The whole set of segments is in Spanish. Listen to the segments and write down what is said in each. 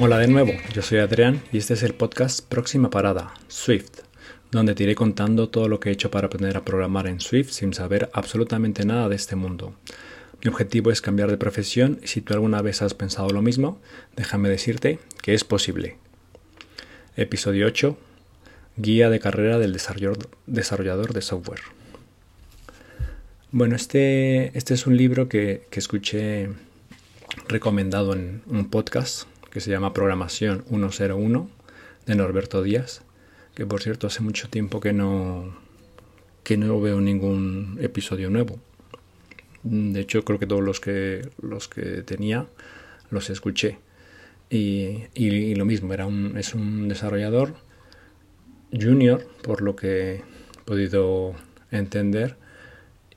Hola de nuevo, yo soy Adrián y este es el podcast Próxima Parada, Swift, donde te iré contando todo lo que he hecho para aprender a programar en Swift sin saber absolutamente nada de este mundo. Mi objetivo es cambiar de profesión y si tú alguna vez has pensado lo mismo, déjame decirte que es posible. Episodio 8. Guía de carrera del desarrollador de software. Bueno, este, este es un libro que, que escuché recomendado en un podcast que se llama Programación 101 de Norberto Díaz, que por cierto hace mucho tiempo que no, que no veo ningún episodio nuevo. De hecho, creo que todos los que, los que tenía los escuché. Y, y, lo mismo, era un, es un desarrollador junior, por lo que he podido entender.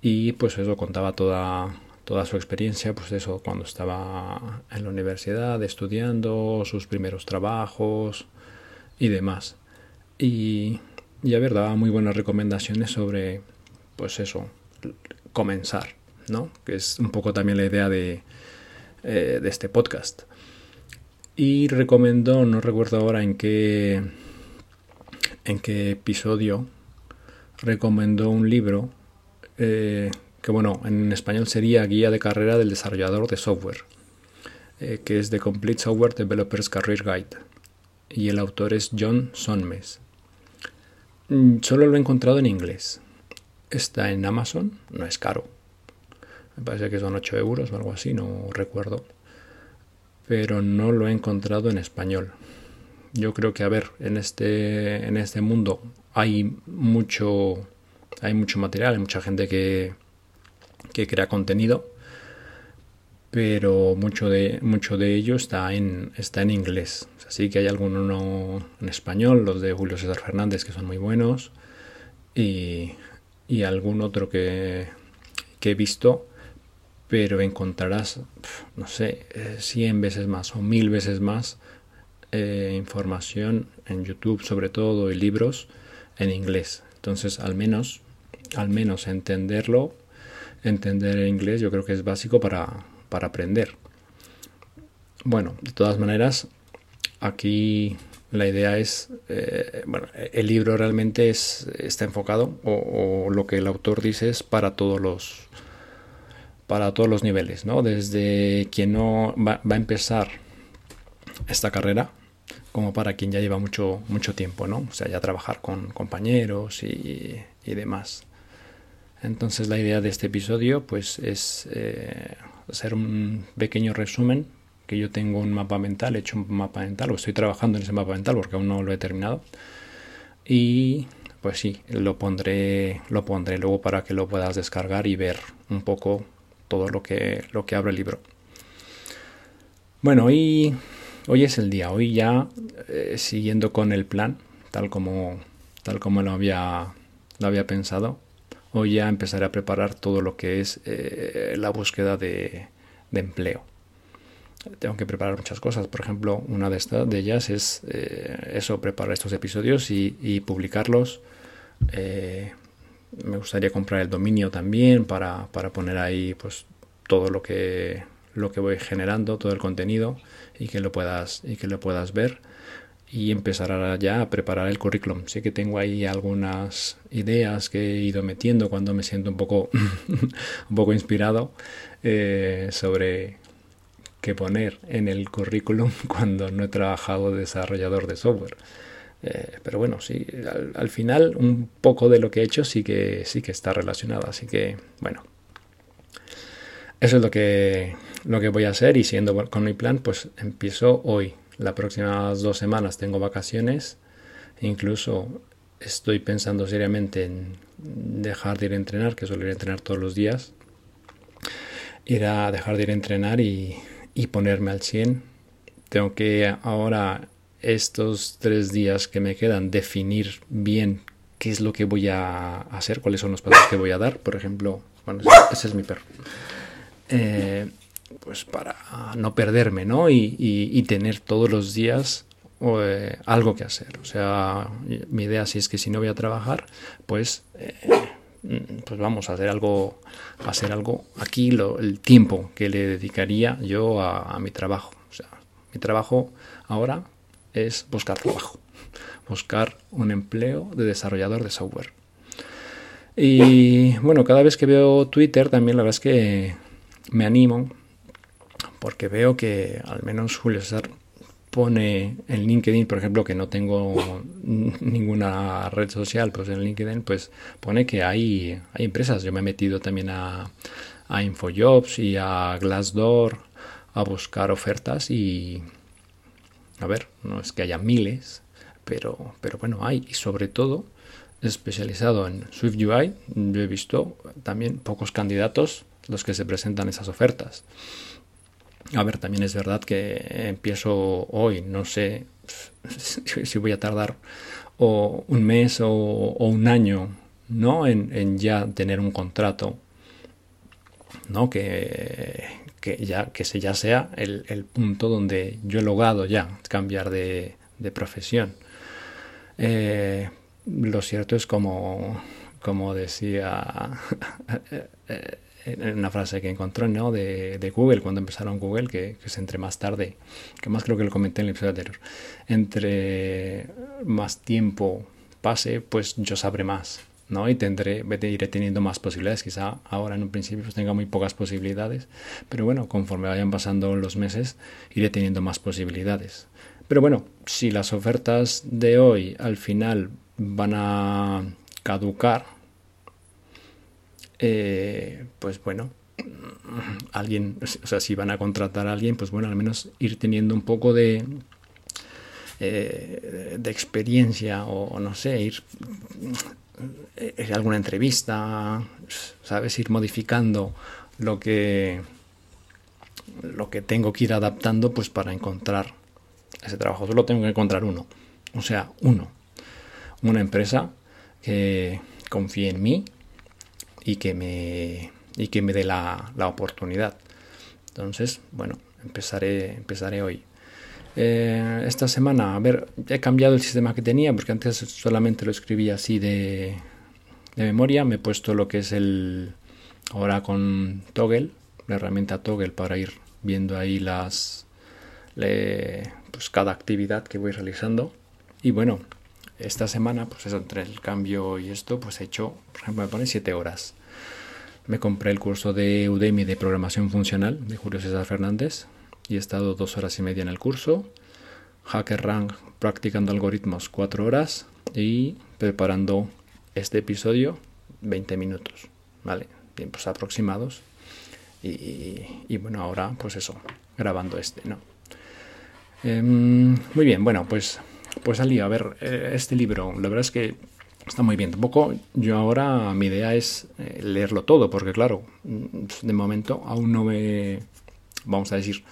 Y pues eso contaba toda, toda su experiencia, pues eso, cuando estaba en la universidad estudiando, sus primeros trabajos y demás. Y, y a ver, daba muy buenas recomendaciones sobre, pues eso, comenzar, ¿no? Que es un poco también la idea de, eh, de este podcast. Y recomendó, no recuerdo ahora en qué, en qué episodio, recomendó un libro eh, que bueno, en español sería Guía de Carrera del Desarrollador de Software, eh, que es The Complete Software Developers Career Guide, y el autor es John Sonmes. Mm, solo lo he encontrado en inglés. Está en Amazon, no es caro. Me parece que son 8 euros o algo así, no recuerdo. Pero no lo he encontrado en español. Yo creo que, a ver, en este, en este mundo hay mucho, hay mucho material, hay mucha gente que, que crea contenido, pero mucho de, mucho de ello está en, está en inglés. Así que hay alguno en español, los de Julio César Fernández, que son muy buenos, y, y algún otro que, que he visto, pero encontrarás, no sé, 100 veces más o mil veces más eh, información en YouTube, sobre todo, y libros en inglés. Entonces, al menos, al menos entenderlo entender el inglés yo creo que es básico para, aprender. Bueno, de todas maneras, aquí la idea es, eh, bueno, el libro realmente es, está enfocado o, lo que el autor dice es para todos los, para todos los niveles, ¿no? Desde quien no va, a empezar esta carrera, como para quien ya lleva mucho, mucho tiempo, ¿no? O sea, ya trabajar con compañeros y, y demás. Entonces la idea de este episodio pues es eh, hacer un pequeño resumen que yo tengo un mapa mental, he hecho un mapa mental o estoy trabajando en ese mapa mental porque aún no lo he terminado y pues sí, lo pondré lo pondré luego para que lo puedas descargar y ver un poco todo lo que lo que abre el libro. Bueno, hoy hoy es el día, hoy ya eh, siguiendo con el plan tal como tal como lo había lo había pensado hoy ya empezaré a preparar todo lo que es eh, la búsqueda de, empleo. Tengo que preparar muchas cosas. Por ejemplo, una de, estas, de ellas es eh, eso, preparar estos episodios y, publicarlos. Eh, me gustaría comprar el dominio también para, para, poner ahí pues todo lo que lo que voy generando, todo el contenido y que lo puedas y que lo puedas ver y empezar ya a preparar el currículum. Sé que tengo ahí algunas ideas que he ido metiendo cuando me siento un poco, un poco inspirado eh, sobre qué poner en el currículum cuando no he trabajado desarrollador de software. Eh, pero bueno, sí, al, final un poco de lo que he hecho sí que, sí que está relacionado. Así que, bueno, eso es lo que, lo que voy a hacer y siendo con mi plan, pues empiezo hoy las próximas dos semanas tengo vacaciones. Incluso estoy pensando seriamente en dejar de ir a entrenar, que suelo ir a entrenar todos los días. Ir a dejar de ir a entrenar y, ponerme al 100. Tengo que ahora, estos tres días que me quedan, definir bien qué es lo que voy a hacer, cuáles son los pasos que voy a dar. Por ejemplo, bueno, ese es mi perro. Eh, pues para no perderme, ¿no? Y, tener todos los días eh, algo que hacer. O sea, mi idea si es que si no voy a trabajar, pues, eh, pues vamos a hacer algo, a hacer algo aquí, lo, el tiempo que le dedicaría yo a, mi trabajo. O sea, Mi trabajo ahora es buscar trabajo, buscar un empleo de desarrollador de software. Y bueno, cada vez que veo Twitter también la verdad es que me animo porque veo que al menos Julio César pone en LinkedIn, por ejemplo, que no tengo ninguna red social, pues en LinkedIn pues pone que hay, hay empresas. Yo me he metido también a, a Infojobs y a Glassdoor a buscar ofertas y a ver, no es que haya miles, pero, pero bueno, hay y sobre todo especializado en Swift UI, yo he visto también pocos candidatos los que se presentan esas ofertas. A ver, también es verdad que empiezo hoy, no sé si voy a tardar un mes o, un año ¿no? En, ya tener un contrato, ¿no? Que, ya, que se ya sea el, punto donde yo he logrado ya cambiar de, profesión. Eh, lo cierto es como, como decía en una frase que encontró ¿no? de, de, Google cuando empezaron Google, que, que, es entre más tarde, que más creo que lo comenté en el episodio anterior, entre más tiempo pase, pues yo sabré más. ¿no? y tendré, iré teniendo más posibilidades. Quizá ahora en un principio pues tenga muy pocas posibilidades, pero bueno, conforme vayan pasando los meses, iré teniendo más posibilidades. Pero bueno, si las ofertas de hoy al final van a caducar, eh, pues bueno, alguien, o sea, si van a contratar a alguien, pues bueno, al menos ir teniendo un poco de, eh, de experiencia o, no sé, ir eh, alguna entrevista, sabes, ir modificando lo que lo que tengo que ir adaptando pues para encontrar ese trabajo. Solo tengo que encontrar uno, o sea, uno una empresa que confíe en mí y que me, y que me dé la, la oportunidad. Entonces, bueno, empezaré, empezaré hoy. Eh, esta semana, a ver, he cambiado el sistema que tenía porque antes solamente lo escribía así de, de memoria. Me he puesto lo que es el ahora con Toggle, la herramienta Toggle para ir viendo ahí las pues cada actividad que voy realizando. Y bueno, esta semana, pues eso, entre el cambio y esto, pues he hecho, por ejemplo, me pone 7 horas. Me compré el curso de Udemy de programación funcional de Julio César Fernández y he estado dos horas y media en el curso. HackerRank practicando algoritmos 4 horas y preparando este episodio 20 minutos, ¿vale? Tiempos aproximados. Y, y bueno, ahora pues eso, grabando este, ¿no? Em, muy bien, bueno, pues pues Ali, a ver, eh, este libro, la verdad es que está muy bien. Tampoco yo ahora mi idea es eh, leerlo todo, porque claro, de momento aún no me, vamos a decir,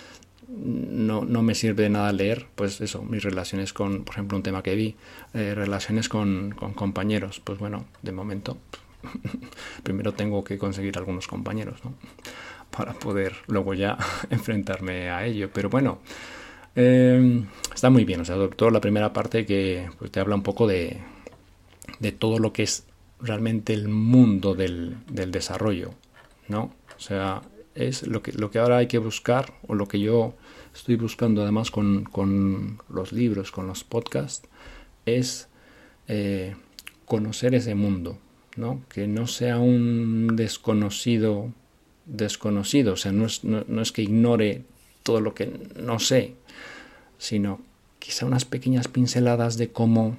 no, no me sirve de nada leer, pues eso, mis relaciones con, por ejemplo, un tema que vi, eh, relaciones con, con compañeros. Pues bueno, de momento, primero tengo que conseguir algunos compañeros, ¿no? Para poder luego ya enfrentarme a ello. Pero bueno, eh, está muy bien, o sea, sobre todo la primera parte que pues, te habla un poco de, de, todo lo que es realmente el mundo del, del, desarrollo, ¿no? O sea, es lo que, lo que ahora hay que buscar, o lo que yo estoy buscando además con, con los libros, con los podcasts, es eh, conocer ese mundo, ¿no? Que no sea un desconocido desconocido, o sea, no es, no, no es que ignore todo lo que no sé, sino quizá unas pequeñas pinceladas de cómo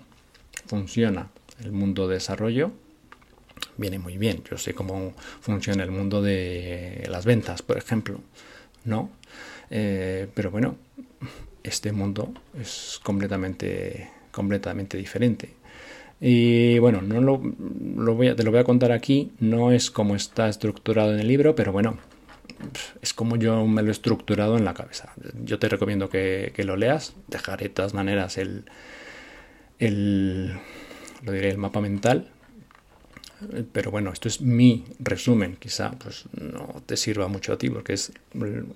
funciona el mundo de desarrollo. Viene muy bien. Yo sé cómo funciona el mundo de las ventas, por ejemplo. ¿No? Eh, pero bueno, este mundo es completamente, completamente diferente. Y bueno, no lo, lo voy a, te lo voy a contar aquí. No es como está estructurado en el libro, pero bueno, es como yo me lo he estructurado en la cabeza. Yo te recomiendo que, lo leas. Dejaré de todas maneras el, el, lo diré, el mapa mental. Pero bueno, esto es mi resumen. Quizá pues no te sirva mucho a ti porque es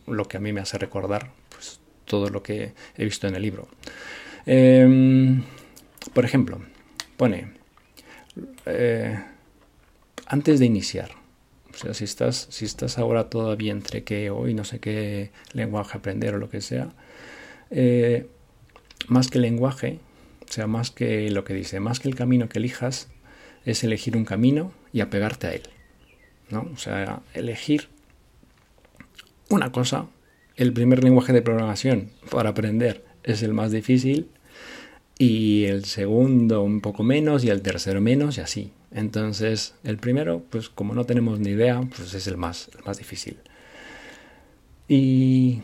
lo que a mí me hace recordar pues, todo lo que he visto en el libro. Em, por ejemplo, pone, eh, antes de iniciar, sea, si estás, si estás ahora todavía entre que hoy no sé qué lenguaje aprender o lo que sea, eh, más que lenguaje, o sea, más que lo que dice, más que el camino que elijas, es elegir un camino y apegarte a él. ¿no? O sea, elegir una cosa. El primer lenguaje de programación para aprender es el más difícil y el segundo un poco menos y el tercero menos y así. Entonces, el primero, pues como no tenemos ni idea, pues es el más, el más difícil. Y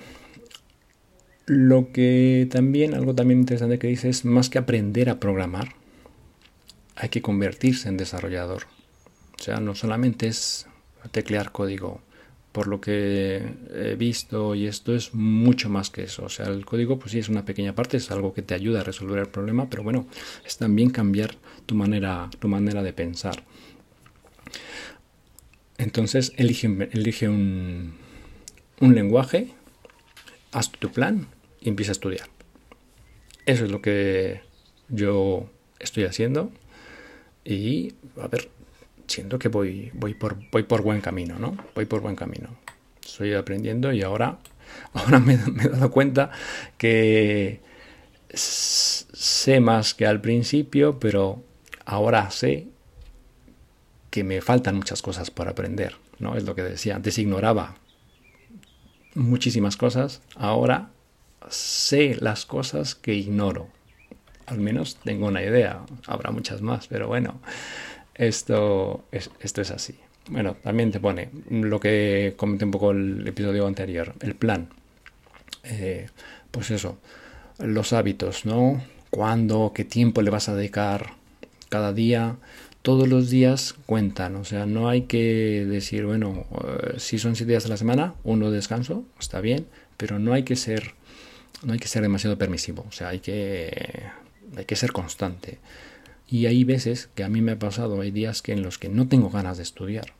lo que también, algo también interesante que dice es, más que aprender a programar, hay que convertirse en desarrollador. O sea, no solamente es teclear código, por lo que he visto y esto es mucho más que eso. O sea, el código pues sí es una pequeña parte, es algo que te ayuda a resolver el problema, pero bueno, es también cambiar tu manera, tu manera de pensar. Entonces, elige, elige un, un lenguaje, haz tu plan y empieza a estudiar. Eso es lo que yo estoy haciendo y a ver, siento que voy, voy, por, voy por buen camino, ¿no? Voy por buen camino. Estoy aprendiendo y ahora, ahora me, he dado cuenta que sé más que al principio, pero ahora sé que me faltan muchas cosas por aprender, ¿no? Es lo que decía, antes ignoraba muchísimas cosas, ahora sé las cosas que ignoro. Al menos tengo una idea, habrá muchas más, pero bueno, esto es, esto es así. Bueno, también te pone lo que comenté un poco el episodio anterior, el plan. Eh, pues eso, los hábitos, ¿no? ¿Cuándo? ¿Qué tiempo le vas a dedicar cada día? Todos los días cuentan, o sea, no hay que decir, bueno, eh, si son siete días a la semana, uno descanso, está bien, pero no hay que ser, no hay que ser demasiado permisivo, o sea, hay que, hay que ser constante. Y hay veces que a mí me ha pasado, hay días que en los que no tengo ganas de estudiar.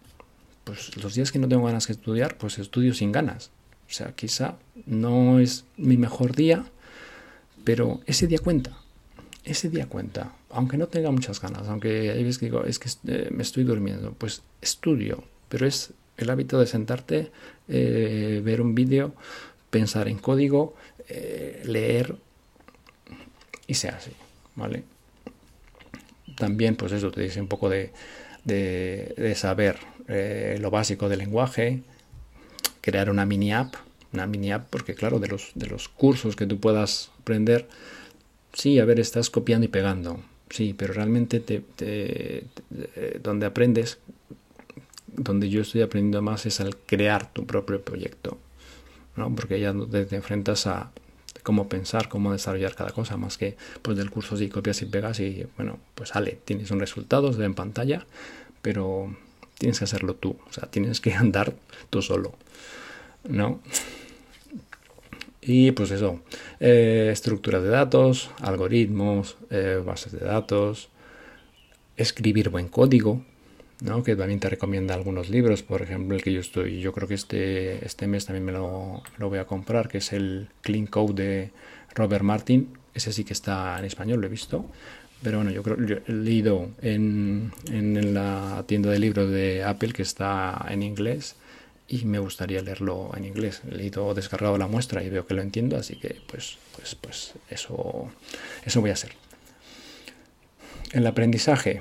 Pues los días que no tengo ganas de estudiar, pues estudio sin ganas. O sea, quizá no es mi mejor día, pero ese día cuenta. Ese día cuenta. Aunque no tenga muchas ganas, aunque hay veces que digo, es que eh, me estoy durmiendo, pues estudio. Pero es el hábito de sentarte, eh, ver un vídeo, pensar en código, eh, leer y sea así, ¿vale? También, pues eso, te dice un poco de, de, saber eh, lo básico del lenguaje, crear una mini app, una mini app, porque claro, de los, de los cursos que tú puedas aprender, sí, a ver, estás copiando y pegando, sí, pero realmente te, eh, donde aprendes, donde yo estoy aprendiendo más es al crear tu propio proyecto, ¿no? porque ya te enfrentas a cómo pensar, cómo desarrollar cada cosa, más que pues del curso si copias y pegas y bueno, pues sale, tienes un resultado, se en pantalla, pero tienes que hacerlo tú, o sea, tienes que andar tú solo, ¿no? Y pues eso, eh, estructuras de datos, algoritmos, eh, bases de datos, escribir buen código, ¿no? que también te recomienda algunos libros, por ejemplo el que yo estoy, yo creo que este, este mes también me lo, lo voy a comprar, que es el Clean Code de Robert Martin, ese sí que está en español, lo he visto, pero bueno, yo creo yo he leído en, en la tienda de libros de Apple que está en inglés y me gustaría leerlo en inglés. He leído, descargado la muestra y veo que lo entiendo, así que pues, pues, pues eso, eso voy a hacer. El aprendizaje,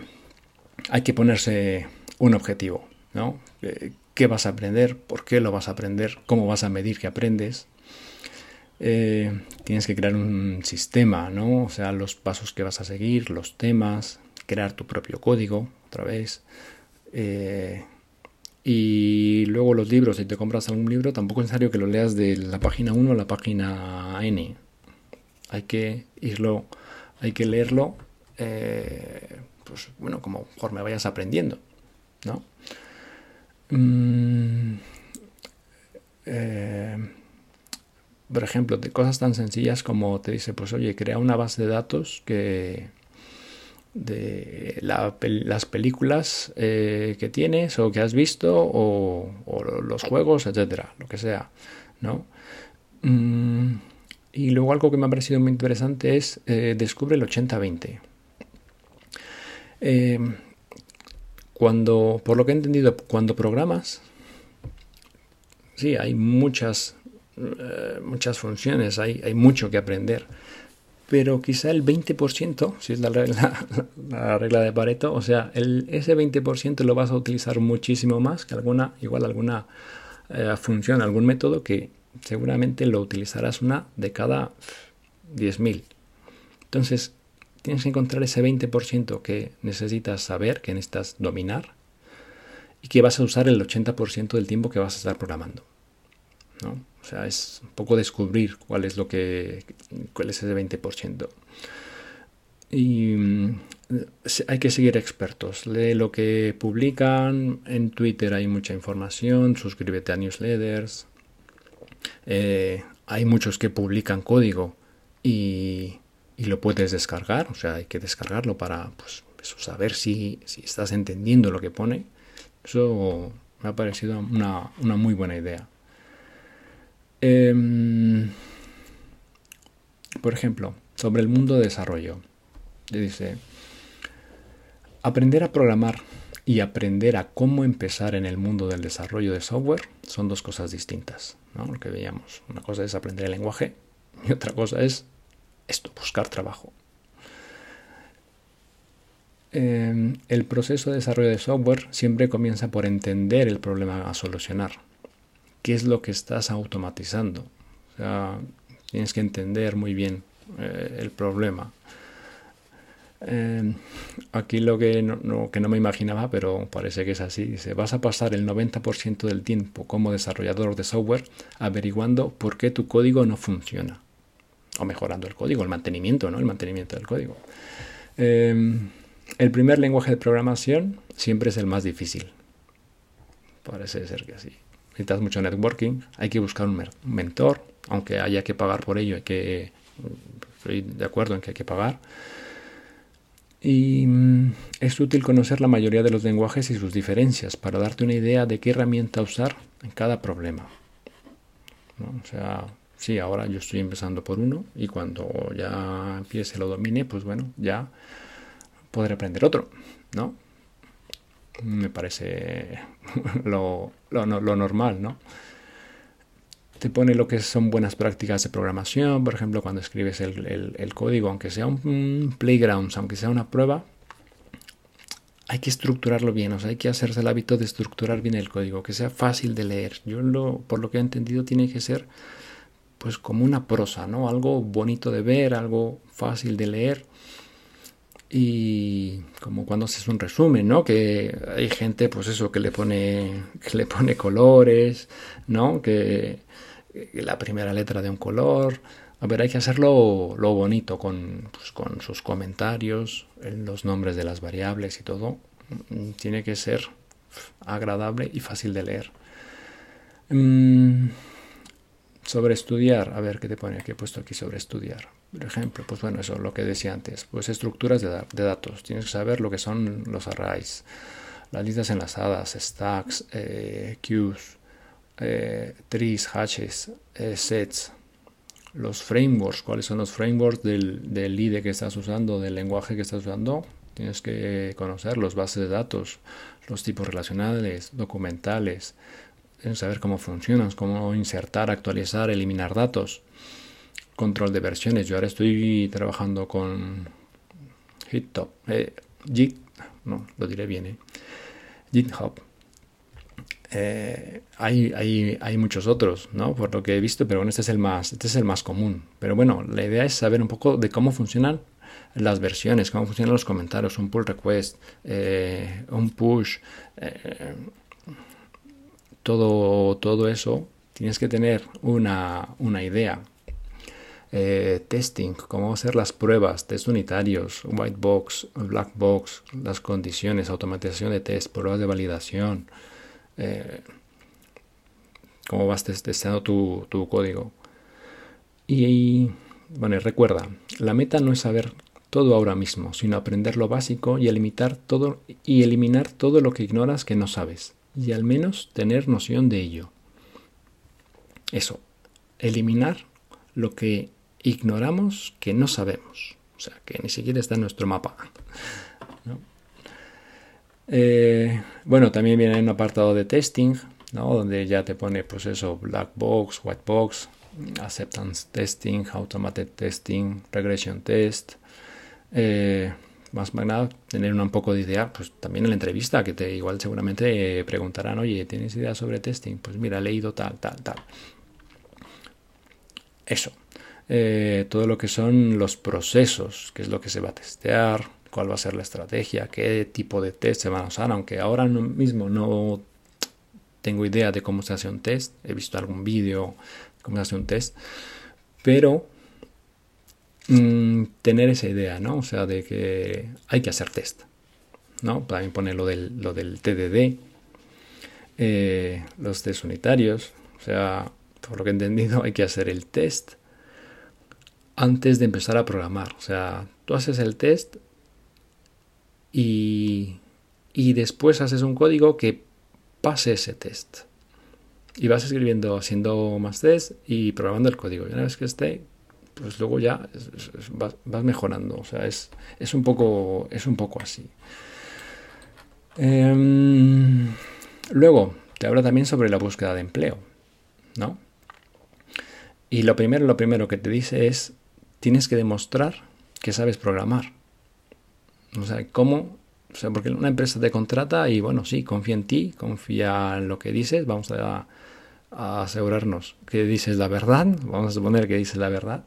hay que ponerse un objetivo, ¿no? Eh, ¿Qué vas a aprender? ¿Por qué lo vas a aprender? ¿Cómo vas a medir que aprendes? Eh, tienes que crear un sistema, ¿no? O sea, los pasos que vas a seguir, los temas, crear tu propio código, otra vez. Eh, y luego los libros, si te compras algún libro, tampoco es necesario que lo leas de la página 1 a la página N. Hay que irlo, hay que leerlo pues bueno, como me vayas aprendiendo, ¿no? Mm, eh, por ejemplo, de cosas tan sencillas como te dice, pues oye, crea una base de datos que de las películas eh, que tienes o que has visto o, los juegos, etcétera, lo que sea, ¿no? Mm, y luego algo que me ha parecido muy interesante es eh, descubre el 80-20. Eh, cuando, por lo que he entendido, cuando programas, sí, hay muchas, eh, muchas funciones, hay, hay mucho que aprender. Pero quizá el 20%, si es la regla, la regla de Pareto, o sea, el, ese 20% lo vas a utilizar muchísimo más que alguna, igual alguna eh, función, algún método que seguramente lo utilizarás una de cada 10.000. Entonces, tienes que encontrar ese 20% que necesitas saber, que necesitas dominar y que vas a usar el 80% del tiempo que vas a estar programando. ¿no? O sea, es un poco descubrir cuál es lo que cuál es ese 20%. Y mm, hay que seguir expertos. Lee lo que publican. En Twitter hay mucha información. Suscríbete a newsletters. Eh, hay muchos que publican código y y lo puedes descargar, o sea, hay que descargarlo para pues, saber si, si, estás entendiendo lo que pone. Eso me ha parecido una, una muy buena idea. Em, por ejemplo, sobre el mundo de desarrollo. Dice, aprender a programar y aprender a cómo empezar en el mundo del desarrollo de software son dos cosas distintas. ¿no? Lo que veíamos. Una cosa es aprender el lenguaje y otra cosa es esto, buscar trabajo. Em, el proceso de desarrollo de software siempre comienza por entender el problema a solucionar. ¿Qué es lo que estás automatizando? O sea, tienes que entender muy bien eh, el problema. Em, aquí lo que no, que no me imaginaba, pero parece que es así, dice, vas a pasar el 90% del tiempo como desarrollador de software averiguando por qué tu código no funciona o mejorando el código, el mantenimiento, ¿no? El mantenimiento del código. Em, el primer lenguaje de programación siempre es el más difícil. Parece ser que así. Necesitas mucho networking, hay que buscar un, mentor, aunque haya que pagar por ello, hay que, estoy de acuerdo en que hay que pagar. Y mm, es útil conocer la mayoría de los lenguajes y sus diferencias para darte una idea de qué herramienta usar en cada problema. O sea, sí, ahora yo estoy empezando por uno y cuando ya empiece lo domine, pues bueno, ya podré aprender otro, ¿no? Me parece lo, normal, ¿no? Te pone lo que son buenas prácticas de programación, por ejemplo, cuando escribes el, código, aunque sea un playground, aunque sea una prueba, hay que estructurarlo bien, o sea, hay que hacerse el hábito de estructurar bien el código, que sea fácil de leer. Yo lo, por lo que he entendido, tiene que ser pues como una prosa, ¿no? Algo bonito de ver, algo fácil de leer. Y como cuando haces un resumen, ¿no? Que hay gente, pues eso, que le pone, que le pone colores, ¿no? Que, la primera letra de un color. A ver, hay que hacerlo lo bonito, con, pues, con sus comentarios, los nombres de las variables y todo. Tiene que ser agradable y fácil de leer. Mm, sobre estudiar, a ver qué te pone aquí, he puesto aquí sobre estudiar. Por ejemplo, pues bueno, eso lo que decía antes, pues estructuras de, datos. Tienes que saber lo que son los arrays, las listas enlazadas, stacks, eh, queues, eh, trees, hashes, eh, sets, los frameworks, cuáles son los frameworks del, del IDE que estás usando, del lenguaje que estás usando. Tienes que conocer los bases de datos, los tipos relacionales, documentales, saber cómo funcionan, cómo insertar, actualizar, eliminar datos, control de versiones. Yo ahora estoy trabajando con GitHub, eh, no, lo diré bien, eh, GitHub. Eh, hay, hay, hay, muchos otros, ¿no? Por lo que he visto, pero bueno, este es el más, este es el más común. Pero bueno, la idea es saber un poco de cómo funcionan las versiones, cómo funcionan los comentarios, un pull request, eh, un push, todo, todo eso, tienes que tener una, idea. Eh, testing, cómo hacer las pruebas, test unitarios, white box, black box, las condiciones, automatización de test, pruebas de validación, eh, cómo vas testeando tu, tu código. Y, bueno, recuerda, la meta no es saber todo ahora mismo, sino aprender lo básico y todo, y eliminar todo lo que ignoras que no sabes y al menos tener noción de ello. Eso, eliminar lo que ignoramos que no sabemos, o sea, que ni siquiera está en nuestro mapa. Eh, bueno, también viene un apartado de testing, ¿no? donde ya te pone pues eso, black box, white box, acceptance testing, automated testing, regression test. Eh, más nada, tener un poco de idea, pues también en la entrevista, que te igual seguramente preguntarán, oye, ¿tienes idea sobre testing? Pues mira, he leído tal, tal, tal. Eso. Eh, todo lo que son los procesos, qué es lo que se va a testear, cuál va a ser la estrategia, qué tipo de test se van a usar, aunque ahora mismo no tengo idea de cómo se hace un test, he visto algún vídeo cómo se hace un test, pero mm, tener esa idea, ¿no? O sea, de que hay que hacer test, ¿no? También pone lo del, lo del TDD, eh, los test unitarios, o sea, por lo que he entendido hay que hacer el test antes de empezar a programar, o sea, tú haces el test y, después haces un código que pase ese test. Y vas escribiendo, haciendo más test y programando el código. Y una vez que esté, pues luego ya vas, mejorando. O sea, es, es, un, poco, es un poco así. Em, luego, te habla también sobre la búsqueda de empleo, ¿no? Y lo primero, lo primero que te dice es, tienes que demostrar que sabes programar. O sea, ¿cómo? O sea, porque una empresa te contrata y bueno, sí, confía en ti, confía en lo que dices, vamos a, asegurarnos que dices la verdad, vamos a suponer que dices la verdad,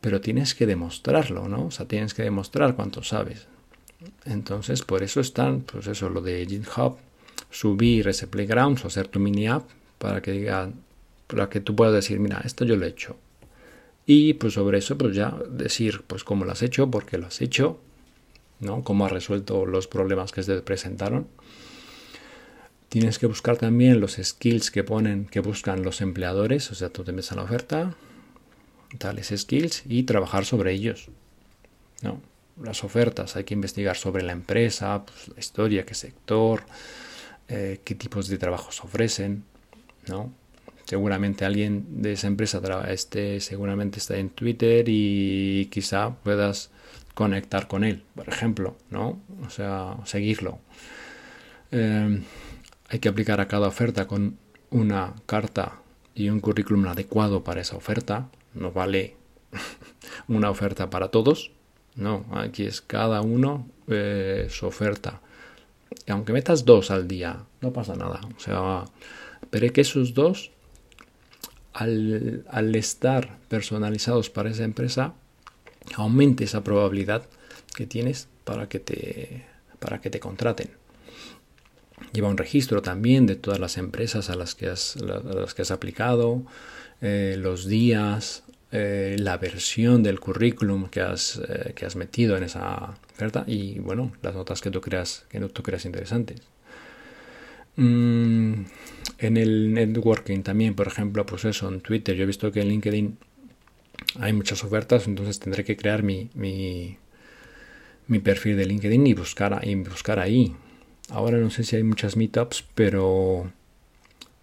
pero tienes que demostrarlo, ¿no? O sea, tienes que demostrar cuánto sabes. Entonces, por eso están, pues eso, lo de GitHub, subir ese playground o hacer tu mini app para que diga, para que tú puedas decir, mira, esto yo lo he hecho. Y pues sobre eso, pues ya decir, pues cómo lo has hecho, por qué lo has hecho, ¿no? Cómo has resuelto los problemas que se presentaron. Tienes que buscar también los skills que ponen, que buscan los empleadores, o sea, tú te metes a la oferta, tales skills y trabajar sobre ellos, ¿no? Las ofertas, hay que investigar sobre la empresa, pues, la historia, qué sector, eh, qué tipos de trabajos ofrecen, ¿no? Seguramente alguien de esa empresa este, seguramente está en Twitter y quizá puedas conectar con él, por ejemplo, ¿no? O sea, seguirlo. Eh, hay que aplicar a cada oferta con una carta y un currículum adecuado para esa oferta. No vale una oferta para todos. No, aquí es cada uno eh, su oferta. Y aunque metas dos al día, no pasa nada. O sea, pero que esos dos, al, al estar personalizados para esa empresa, aumente esa probabilidad que tienes para que te, para que te contraten. Lleva un registro también de todas las empresas a las que has, las que has aplicado, eh, los días, eh, la versión del currículum que has, eh, que has metido en esa oferta y bueno, las notas que tú creas, que tú creas interesantes. Mm, en el networking también, por ejemplo, pues eso, en Twitter, yo he visto que en LinkedIn hay muchas ofertas, entonces tendré que crear mi, mi, perfil de LinkedIn y buscar, y buscar ahí. Ahora no sé si hay muchas meetups, pero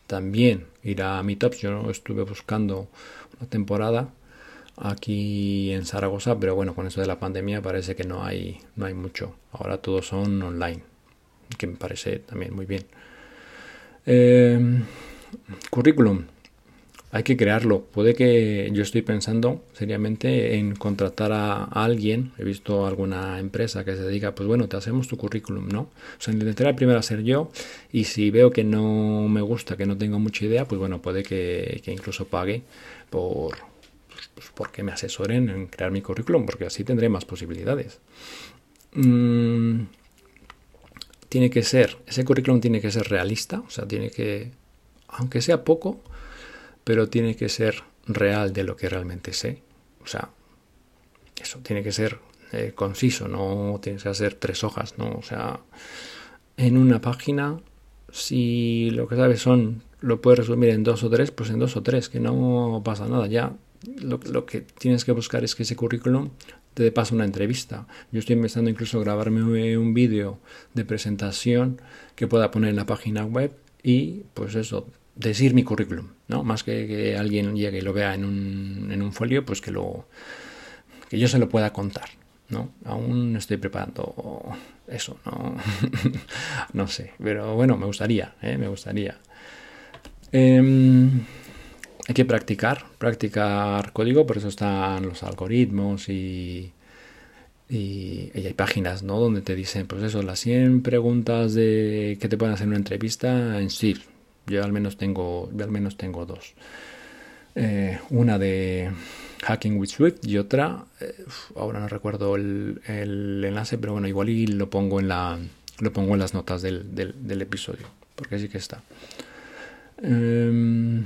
también ir a meetups. Yo estuve buscando una temporada aquí en Zaragoza, pero bueno, con eso de la pandemia parece que no hay, no hay mucho. Ahora todos son online, que me parece también muy bien. Eh, currículum hay que crearlo. Puede que yo estoy pensando seriamente en contratar a, alguien. He visto alguna empresa que se diga, pues bueno, te hacemos tu currículum, ¿no? O sea, intentaré primero hacer yo y si veo que no me gusta, que no tengo mucha idea, pues bueno, puede que, incluso pague por pues, porque me asesoren en crear mi currículum, porque así tendré más posibilidades. Mm, tiene que ser, ese currículum tiene que ser realista, o sea, tiene que, aunque sea poco, pero tiene que ser real de lo que realmente sé. O sea, eso tiene que ser eh, conciso, no tienes que hacer tres hojas, ¿no? O sea, en una página, si lo que sabes son, lo puedes resumir en dos o tres, pues en dos o tres, que no pasa nada. Ya lo, que tienes que buscar es que ese currículum te pase una entrevista. Yo estoy empezando incluso a grabarme un vídeo de presentación que pueda poner en la página web y pues eso, decir mi currículum, ¿no? Más que que alguien llegue y lo vea en un, en un folio, pues que lo que yo se lo pueda contar, ¿no? Aún estoy preparando eso, ¿no? no sé, pero bueno, me gustaría, ¿eh? me gustaría. Em, hay que practicar, practicar código, por eso están los algoritmos y, y, hay páginas, ¿no? Donde te dicen, pues eso, las 100 preguntas de que te pueden hacer en una entrevista en Swift. Yo al menos tengo, yo al menos tengo dos. Eh, una de Hacking with Swift y otra, eh, ahora no recuerdo el, enlace, pero bueno, igual y lo pongo en la, lo pongo en las notas del, del, episodio, porque sí que está. Em,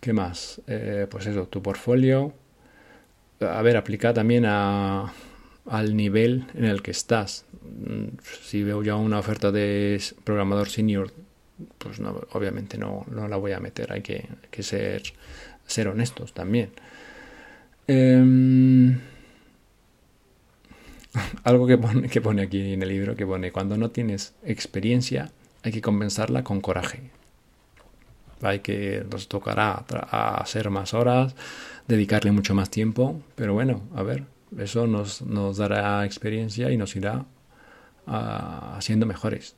¿Qué más? Eh, pues eso, tu portfolio. A ver, aplica también a, al nivel en el que estás. Si veo ya una oferta de programador senior, pues no, obviamente no, no la voy a meter. Hay que, que ser, ser honestos también. Em, algo que pone, que pone aquí en el libro, que pone, cuando no tienes experiencia, hay que compensarla con coraje. Hay que, nos tocará hacer más horas, dedicarle mucho más tiempo, pero bueno, a ver, eso nos, nos dará experiencia y nos irá haciendo mejores.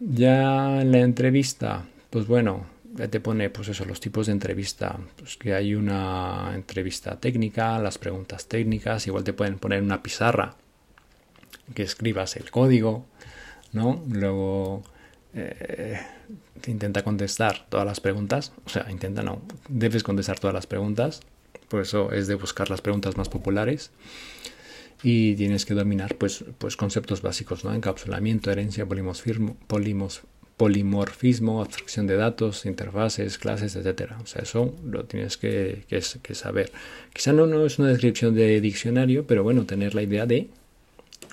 Ya en la entrevista, pues bueno, ya te pone pues eso, los tipos de entrevista, pues que hay una entrevista técnica, las preguntas técnicas, igual te pueden poner una pizarra que escribas el código, ¿no? Luego eh, te intenta contestar todas las preguntas, o sea, intenta no, debes contestar todas las preguntas, por eso es de buscar las preguntas más populares y tienes que dominar pues, pues conceptos básicos, ¿no? Encapsulamiento, herencia, polimorfismo, polimorfismo, abstracción de datos, interfaces, clases, etcétera. O sea, eso lo tienes que, que, saber. Quizá no, no es una descripción de diccionario, pero bueno, tener la idea de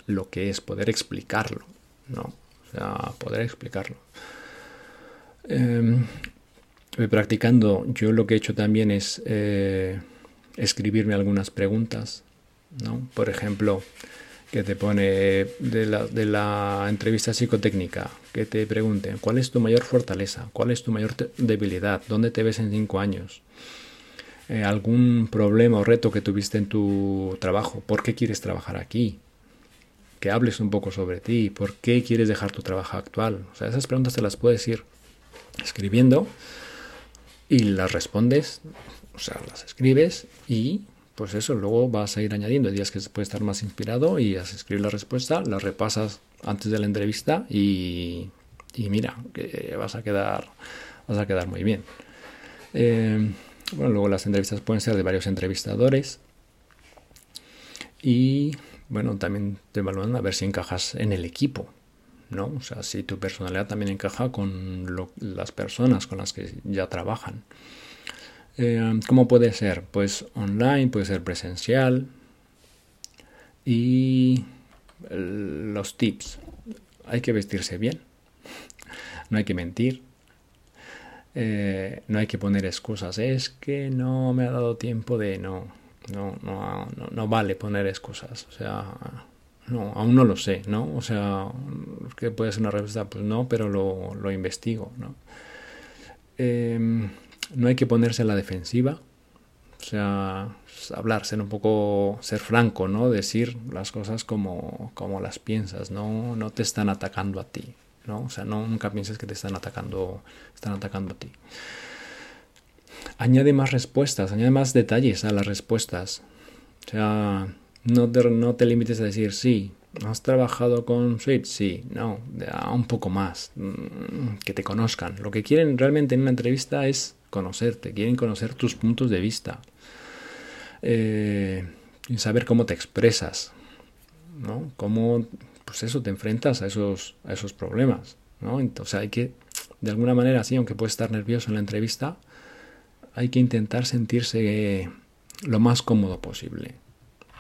lo que es, poder explicarlo, ¿no? O sea, poder explicarlo. Eh, practicando, yo lo que he hecho también es eh, escribirme algunas preguntas, ¿no? Por ejemplo, que te pone de la, entrevista psicotécnica, que te pregunten cuál es tu mayor fortaleza, cuál es tu mayor debilidad, dónde te ves en cinco años, eh, algún problema o reto que tuviste en tu trabajo, por qué quieres trabajar aquí, que hables un poco sobre ti, por qué quieres dejar tu trabajo actual. O sea, esas preguntas te las puedes ir escribiendo y las respondes, o sea, las escribes y pues eso, luego vas a ir añadiendo días que puedes estar más inspirado y vas a escribir la respuesta, la repasas antes de la entrevista y, mira, que vas a quedar, vas a quedar muy bien. Eh, bueno, luego las entrevistas pueden ser de varios entrevistadores y bueno, también te evalúan a ver si encajas en el equipo, ¿no? O sea, si tu personalidad también encaja con las personas con las que ya trabajan. Eh, ¿Cómo puede ser? Pues online, puede ser presencial. Y los tips. Hay que vestirse bien. No hay que mentir. Eh, no hay que poner excusas. Es que no me ha dado tiempo de no. No, no, no, vale poner excusas. O sea, no, aún no lo sé, ¿no? O sea, que puede ser una revista, pues no, pero lo, lo investigo, ¿no? Eh, no hay que ponerse a la defensiva, o sea, hablar, ser un poco, ser franco, ¿no? Decir las cosas como, como las piensas, no, no te están atacando a ti, ¿no? O sea, no, nunca pienses que te están atacando, están atacando a ti. Añade más respuestas, añade más detalles a las respuestas. O sea, no te, no te limites a decir sí, ¿Has trabajado con Swift? Sí, no, un poco más, mm, que te conozcan. Lo que quieren realmente en una entrevista es conocerte, quieren conocer tus puntos de vista, eh, y saber cómo te expresas, ¿no? Cómo, pues eso, te enfrentas a esos, a esos problemas, ¿no? Entonces hay que, de alguna manera, sí, aunque puedes estar nervioso en la entrevista, hay que intentar sentirse lo más cómodo posible,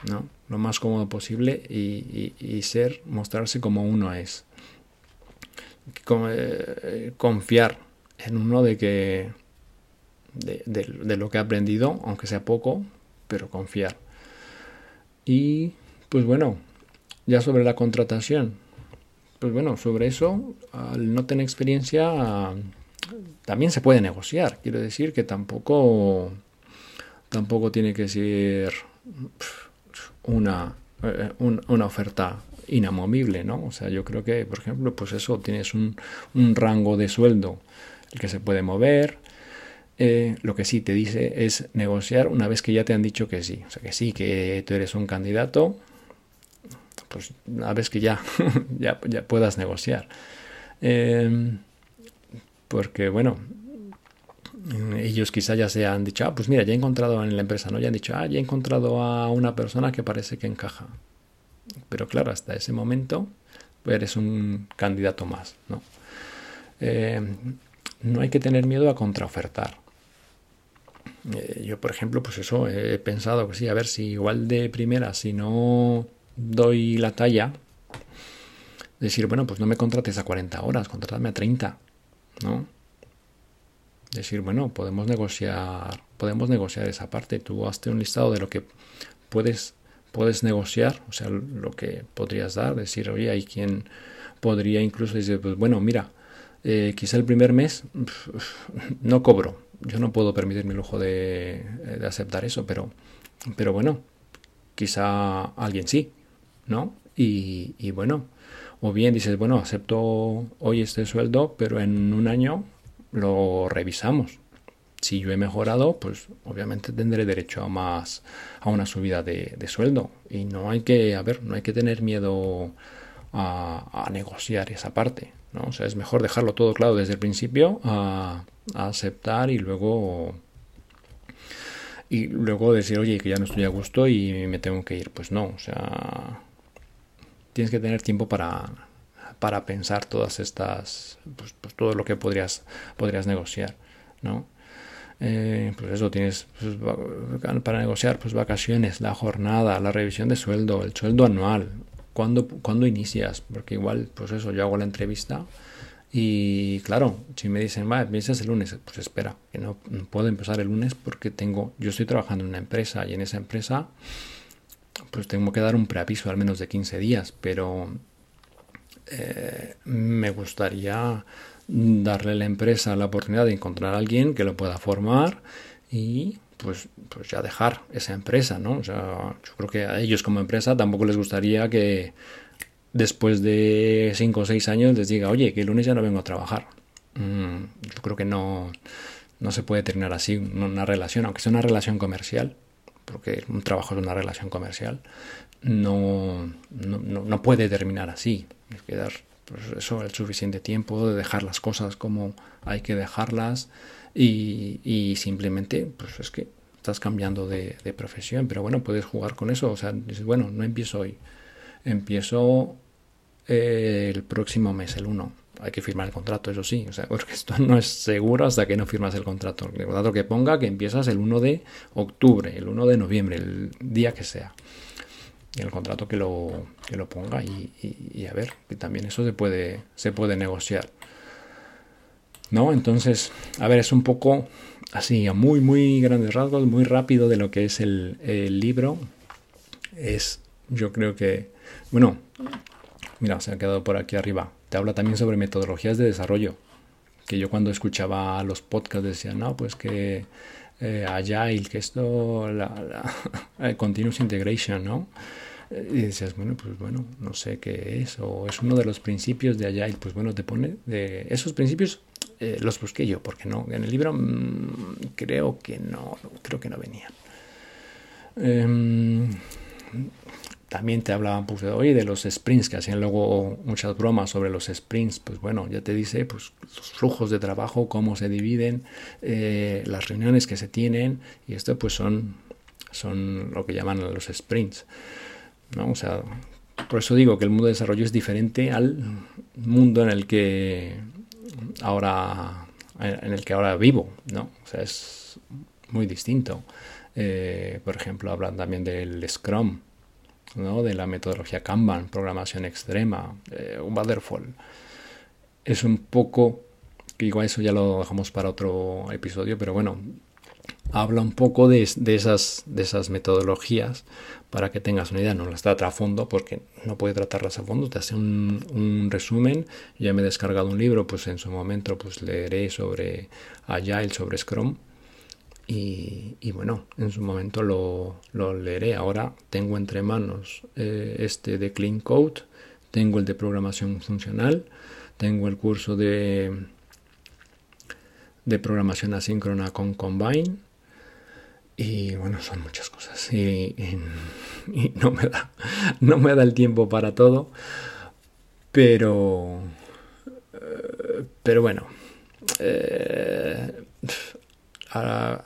¿no? Lo más cómodo posible y, ser, mostrarse como uno es. Eh, confiar en uno de que de, lo que he aprendido, aunque sea poco, pero confiar. Y pues bueno, ya sobre la contratación, pues bueno, sobre eso, al no tener experiencia, también se puede negociar. Quiero decir que tampoco, tampoco tiene que ser una, eh, una oferta inamovible, ¿no? O sea, yo creo que, por ejemplo, pues eso, tienes un, un rango de sueldo el que se puede mover, eh, lo que sí te dice es negociar una vez que ya te han dicho que sí. O sea, que sí, que tú eres un candidato, pues una vez que ya, ya, puedas negociar. Em, porque, bueno, ellos quizá ya se han dicho, ah, pues mira, ya he encontrado en la empresa, ¿no? Ya han dicho, ah, ya he encontrado a una persona que parece que encaja. Pero claro, hasta ese momento eres un candidato más, ¿no? Em, no hay que tener miedo a contraofertar. Eh, yo, por ejemplo, pues eso, he pensado que sí, a ver si igual de primera, si no doy la talla, decir, bueno, pues no me contrates a 40 horas, contratadme a 30, ¿no? Decir, bueno, podemos negociar, podemos negociar esa parte. Tú hazte un listado de lo que puedes, puedes negociar, o sea, lo que podrías dar, decir, oye, hay quien podría incluso decir, pues bueno, mira, eh, quizá el primer mes no cobro. Yo no puedo permitirme el lujo de, de, aceptar eso, pero, pero bueno, quizá alguien sí, ¿no? Y, y, bueno, o bien dices, bueno, acepto hoy este sueldo, pero en un año lo revisamos. Si yo he mejorado, pues obviamente tendré derecho a más, a una subida de, de sueldo. Y no hay que, a ver, no hay que tener miedo a, negociar esa parte. ¿No? O sea, es mejor dejarlo todo claro desde el principio a, aceptar y luego y luego decir, oye, que ya no estoy a gusto y me tengo que ir. Pues no, o sea, tienes que tener tiempo para, para pensar todas estas, pues, pues todo lo que podrías, podrías negociar, ¿no? Eh, pues eso tienes pues, para negociar pues vacaciones la jornada la revisión de sueldo el sueldo anual ¿Cuándo, ¿Cuándo inicias? Porque igual, pues eso, yo hago la entrevista y claro, si me dicen, va, empiezas el lunes, pues espera, que no, puedo empezar el lunes porque tengo, yo estoy trabajando en una empresa y en esa empresa pues tengo que dar un preaviso al menos de 15 días, pero eh, me gustaría darle a la empresa la oportunidad de encontrar a alguien que lo pueda formar y pues, pues ya dejar esa empresa, ¿no? O sea, yo creo que a ellos como empresa tampoco les gustaría que después de cinco o seis años les diga, oye, que el lunes ya no vengo a trabajar. Mm, yo creo que no, no se puede terminar así una relación, aunque sea una relación comercial, porque un trabajo es una relación comercial, no, no, no puede terminar así. Hay que dar pues eso, el suficiente tiempo de dejar las cosas como hay que dejarlas y, simplemente, pues es que estás cambiando de, profesión, pero bueno, puedes jugar con eso, o sea, dices, bueno, no empiezo hoy, empiezo eh, el próximo mes, el 1. Hay que firmar el contrato, eso sí, o sea, porque esto no es seguro hasta que no firmas el contrato. El contrato que ponga que empiezas el 1 de octubre, el 1 de noviembre, el día que sea. El contrato que lo, que lo ponga y, y, a ver, que también eso se puede, se puede negociar. ¿No? Entonces, a ver, es un poco así, a muy, muy grandes rasgos, muy rápido de lo que es el, libro. Es, yo creo que, bueno, mira, se ha quedado por aquí arriba. Te habla también sobre metodologías de desarrollo. Que yo cuando escuchaba los podcasts decía, no, pues que eh, Agile, que esto, la, la Continuous Integration, ¿no? Y decías, bueno, pues bueno, no sé qué es, o es uno de los principios de Agile. Pues bueno, te pone de esos principios eh, los busqué yo, porque no, en el libro mmm, creo que no, creo que no venían. Eh, también te hablaban pues, de, oye, de los sprints, que hacían luego muchas bromas sobre los sprints. Pues bueno, ya te dice pues, los flujos de trabajo, cómo se dividen, eh, las reuniones que se tienen, y esto pues son, son lo que llaman los sprints. ¿no? O sea, por eso digo que el mundo de desarrollo es diferente al mundo en el que ahora en el que ahora vivo, ¿no? O sea, es muy distinto. Eh, por ejemplo, hablan también del Scrum, ¿no? De la metodología Kanban, programación extrema, eh, un Waterfall. Es un poco, que igual eso ya lo dejamos para otro episodio, pero bueno, habla un poco de, esas, de esas metodologías para que tengas una idea. No las trata a fondo porque no puede tratarlas a fondo. Te hace un, resumen. Ya me he descargado un libro, pues en su momento pues leeré sobre Agile, sobre Scrum. Y, bueno, en su momento lo, leeré. Ahora tengo entre manos eh, este de Clean Code, tengo el de programación funcional, tengo el curso de de programación asíncrona con Combine. Y bueno, son muchas cosas. Y, no, me da, no me da el tiempo para todo. Pero. Eh, pero bueno. Eh,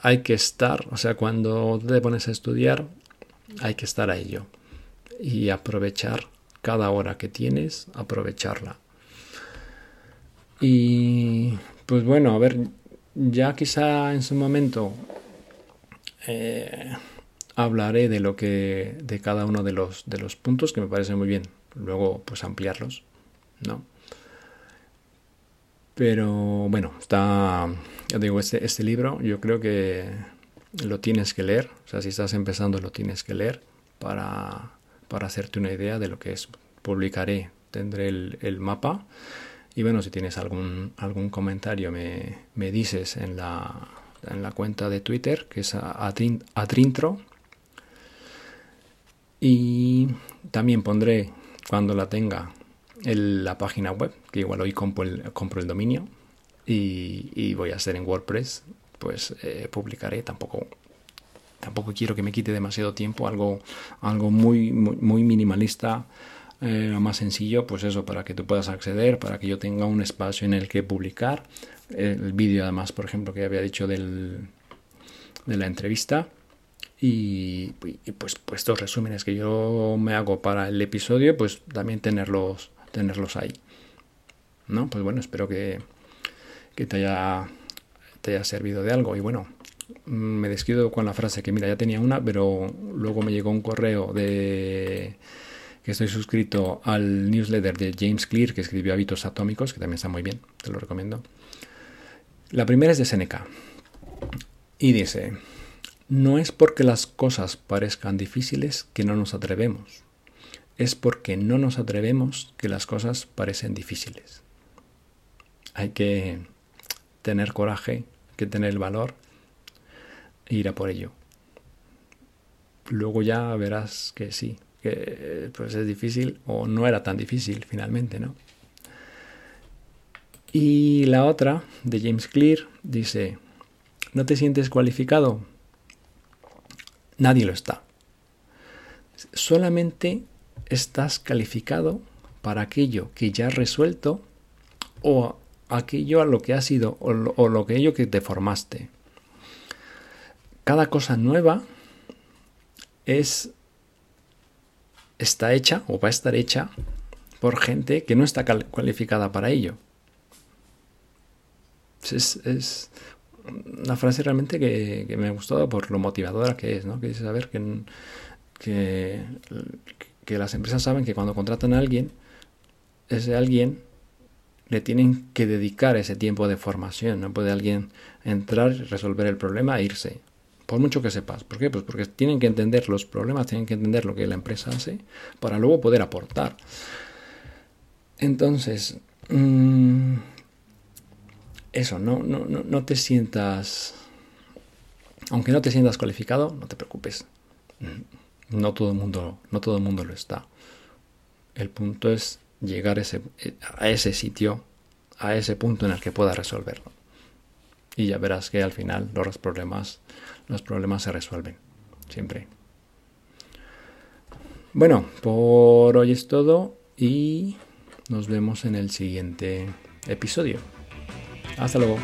hay que estar. O sea, cuando te pones a estudiar, hay que estar a ello. Y aprovechar cada hora que tienes, aprovecharla. Y pues bueno, a ver, ya quizá en su momento eh, hablaré de lo que de cada uno de los de los puntos que me parece muy bien. Luego pues ampliarlos, ¿no? Pero bueno, está, ya digo, este, este libro yo creo que lo tienes que leer. O sea, si estás empezando lo tienes que leer para, para hacerte una idea de lo que es. Publicaré, tendré el, el mapa y bueno, si tienes algún, algún comentario, me, me dices en la, en la, cuenta de Twitter, que es Atrintro. Y también pondré, cuando la tenga, en la página web, que igual hoy compro el, compro el dominio y, y, voy a hacer en WordPress, pues eh, publicaré. Tampoco, tampoco quiero que me quite demasiado tiempo, algo, algo muy, muy minimalista eh, más sencillo, pues eso, para que tú puedas acceder, para que yo tenga un espacio en el que publicar. El vídeo, además, por ejemplo, que había dicho del, de la entrevista. Y, pues, pues estos resúmenes que yo me hago para el episodio, pues también tenerlos, tenerlos ahí. ¿No? Pues bueno, espero que, que te, haya, te haya servido de algo. Y bueno, me despido con la frase que mira, ya tenía una, pero luego me llegó un correo de que estoy suscrito al newsletter de James Clear, que escribió Hábitos Atómicos, que también está muy bien, te lo recomiendo. La primera es de Seneca. Y dice, no es porque las cosas parezcan difíciles que no nos atrevemos. Es porque no nos atrevemos que las cosas parecen difíciles. Hay que tener coraje, hay que tener el valor e ir a por ello. Luego ya verás que sí, pues es difícil o no era tan difícil finalmente, ¿no? Y la otra, de James Clear, dice, ¿no te sientes cualificado? Nadie lo está. Solamente estás calificado para aquello que ya has resuelto o aquello a lo que has sido o lo, lo que que te formaste. Cada cosa nueva es está hecha o va a estar hecha por gente que no está cualificada para ello. Es, una frase realmente que, me ha gustado por lo motivadora que es, ¿no? Que saber que, que, que las empresas saben que cuando contratan a alguien, ese alguien le tienen que dedicar ese tiempo de formación. No puede alguien entrar, resolver el problema e irse por mucho que sepas. ¿Por qué? Pues porque tienen que entender los problemas, tienen que entender lo que la empresa hace para luego poder aportar. Entonces, mm, eso, no, no, no, no te sientas, aunque no te sientas cualificado, no te preocupes. Mm, no todo el mundo, no todo el mundo lo está. El punto es llegar a ese, a ese sitio, a ese punto en el que pueda resolverlo. Y ya verás que al final los problemas los problemas se resuelven. Siempre. Bueno, por hoy es todo y nos vemos en el siguiente episodio. Hasta luego.